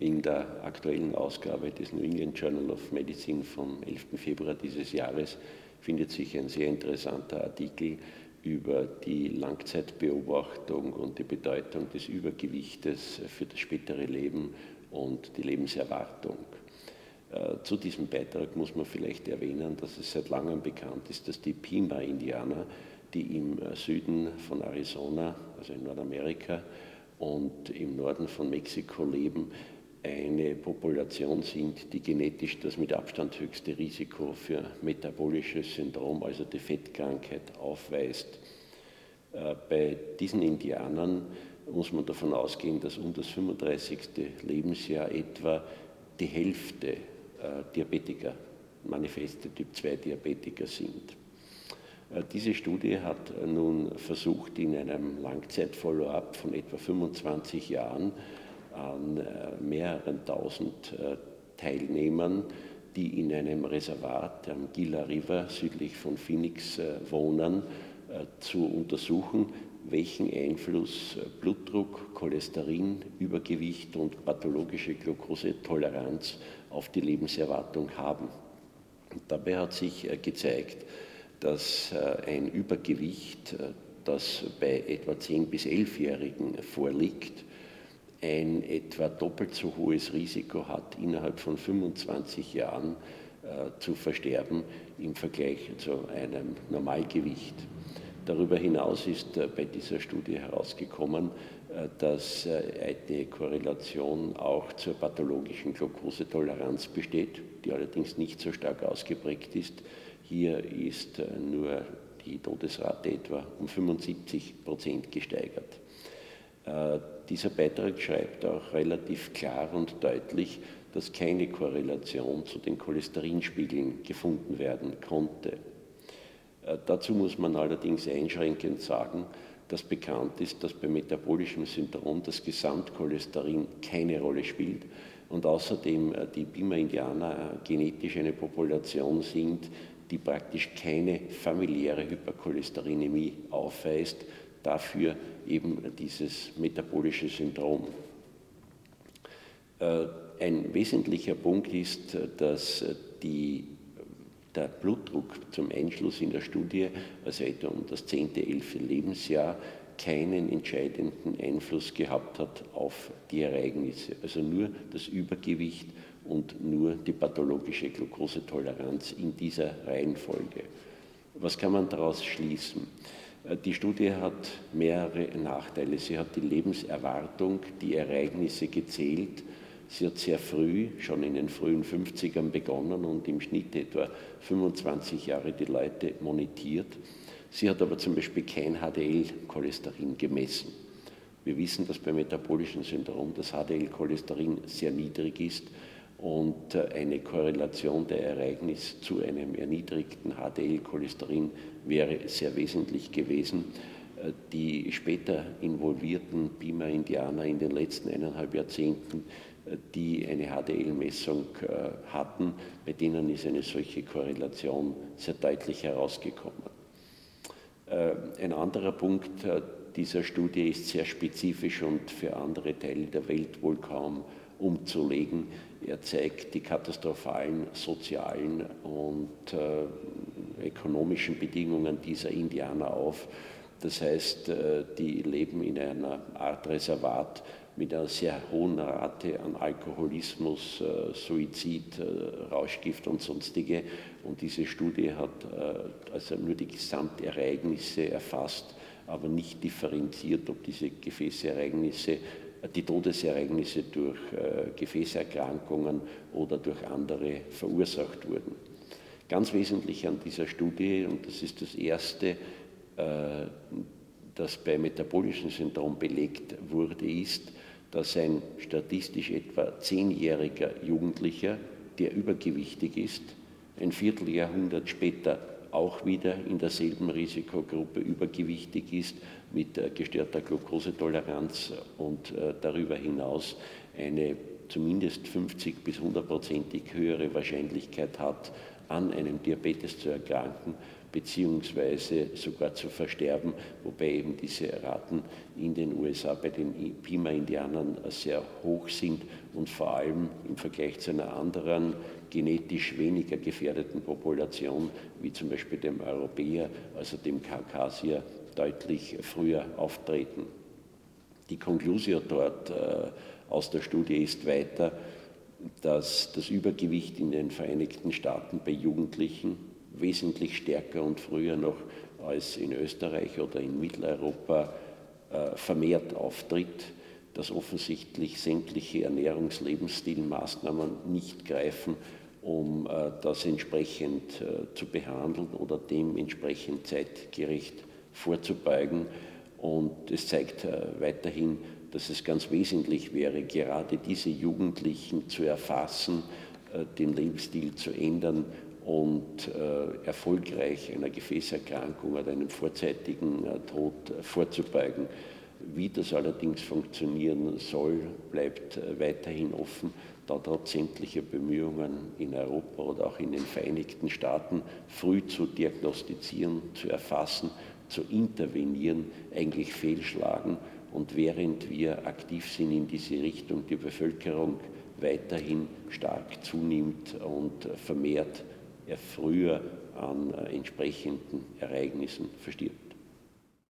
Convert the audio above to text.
In der aktuellen Ausgabe des New England Journal of Medicine vom 11. Februar dieses Jahres findet sich ein sehr interessanter Artikel über die Langzeitbeobachtung und die Bedeutung des Übergewichtes für das spätere Leben und die Lebenserwartung. Äh, zu diesem Beitrag muss man vielleicht erwähnen, dass es seit langem bekannt ist, dass die Pima-Indianer, die im Süden von Arizona, also in Nordamerika, und im Norden von Mexiko leben, eine Population sind, die genetisch das mit Abstand höchste Risiko für metabolisches Syndrom, also die Fettkrankheit, aufweist. Äh, bei diesen Indianern muss man davon ausgehen, dass um das 35. Lebensjahr etwa die Hälfte äh, Diabetiker, manifeste Typ 2 Diabetiker sind. Äh, diese Studie hat nun versucht, in einem Langzeit-Follow-up von etwa 25 Jahren an mehreren tausend äh, Teilnehmern, die in einem Reservat am Gila River südlich von Phoenix äh, wohnen, zu untersuchen, welchen Einfluss Blutdruck, Cholesterin, Übergewicht und pathologische Glukosetoleranz auf die Lebenserwartung haben. Und dabei hat sich gezeigt, dass ein Übergewicht, das bei etwa 10- bis 11-Jährigen vorliegt, ein etwa doppelt so hohes Risiko hat, innerhalb von 25 Jahren äh, zu versterben im Vergleich zu einem Normalgewicht. Darüber hinaus ist äh, bei dieser Studie herausgekommen, äh, dass äh, eine Korrelation auch zur pathologischen Glukosetoleranz besteht, die allerdings nicht so stark ausgeprägt ist. Hier ist äh, nur die Todesrate etwa um 75 Prozent gesteigert. Äh, dieser Beitrag schreibt auch relativ klar und deutlich, dass keine Korrelation zu den Cholesterinspiegeln gefunden werden konnte. Äh, dazu muss man allerdings einschränkend sagen, dass bekannt ist, dass bei metabolischem Syndrom das Gesamtcholesterin keine Rolle spielt und außerdem äh, die Bima-Indianer genetisch eine Population sind, die praktisch keine familiäre Hypercholesterinämie aufweist, dafür eben dieses metabolische Syndrom. Äh, ein wesentlicher Punkt ist, dass die, der Blutdruck zum Einschluss in der Studie, also etwa um das 10., 11. Lebensjahr, keinen entscheidenden Einfluss gehabt hat auf die Ereignisse. Also nur das Übergewicht und nur die pathologische Glukosetoleranz in dieser Reihenfolge. Was kann man daraus schließen? Äh, die Studie hat mehrere Nachteile. Sie hat die Lebenserwartung, die Ereignisse gezählt. Sie hat sehr früh, schon in den frühen 50ern begonnen und im Schnitt etwa 25 Jahre die Leute monitiert. Sie hat aber zum Beispiel kein HDL-Cholesterin gemessen. Wir wissen, dass beim metabolischen Syndrom das HDL-Cholesterin sehr niedrig ist und äh, eine Korrelation der Ereignisse zu einem erniedrigten HDL-Cholesterin wäre sehr wesentlich gewesen. Äh, die später involvierten Bima-Indianer in den letzten eineinhalb Jahrzehnten, äh, die eine HDL-Messung hatten, bei denen ist eine solche Korrelation sehr deutlich herausgekommen. Ein anderer Punkt dieser Studie ist sehr spezifisch und für andere Teile der Welt wohl kaum umzulegen. Er zeigt die katastrophalen sozialen und äh, ökonomischen Bedingungen dieser Indianer auf. Das heißt, äh, die leben in einer Art Reservat mit einer sehr hohen Rate an Alkoholismus, äh, Suizid, äh, Rauschgift und sonstige. Und diese Studie hat äh, also nur die Gesamtereignisse erfasst, aber nicht differenziert, ob diese Gefäßereignisse die Todesereignisse durch äh, Gefäßerkrankungen oder durch andere verursacht wurden. Ganz wesentlich an dieser Studie, und das ist das erste, äh, das bei metabolischem Syndrom belegt wurde, ist, dass ein statistisch etwa zehnjähriger Jugendlicher, der übergewichtig ist, ein Vierteljahrhundert später auch wieder in derselben Risikogruppe übergewichtig ist mit gestörter Glukosetoleranz und äh, darüber hinaus eine zumindest 50 bis 100-prozentig höhere Wahrscheinlichkeit hat, an einem Diabetes zu erkranken, beziehungsweise sogar zu versterben, wobei eben diese Raten in den USA bei den Pima-Indianern sehr hoch sind und vor allem im Vergleich zu einer anderen genetisch weniger gefährdeten Population, wie zum Beispiel dem Europäer, also dem Kaukasier, deutlich früher auftreten. Die Konklusion dort äh, aus der Studie ist weiter, dass das Übergewicht in den Vereinigten Staaten bei Jugendlichen wesentlich stärker und früher noch als in Österreich oder in Mitteleuropa äh, vermehrt auftritt, dass offensichtlich sämtliche Ernährungs-Lebensstilmaßnahmen nicht greifen, um äh, das entsprechend äh, zu behandeln oder dementsprechend zeitgerecht vorzubeugen. Und es zeigt weiterhin, dass es ganz wesentlich wäre, gerade diese Jugendlichen zu erfassen, den Lebensstil zu ändern und äh, erfolgreich einer Gefäßerkrankung oder einem vorzeitigen äh, Tod äh, vorzubeugen. Wie das allerdings funktionieren soll, bleibt äh, weiterhin offen, da trotz sämtlicher Bemühungen in Europa oder auch in den Vereinigten Staaten früh zu diagnostizieren, zu erfassen, zu intervenieren, eigentlich fehlschlagen. Und während wir aktiv sind in diese Richtung, die Bevölkerung weiterhin stark zunimmt und vermehrt er früher an äh, entsprechenden Ereignissen verstirbt.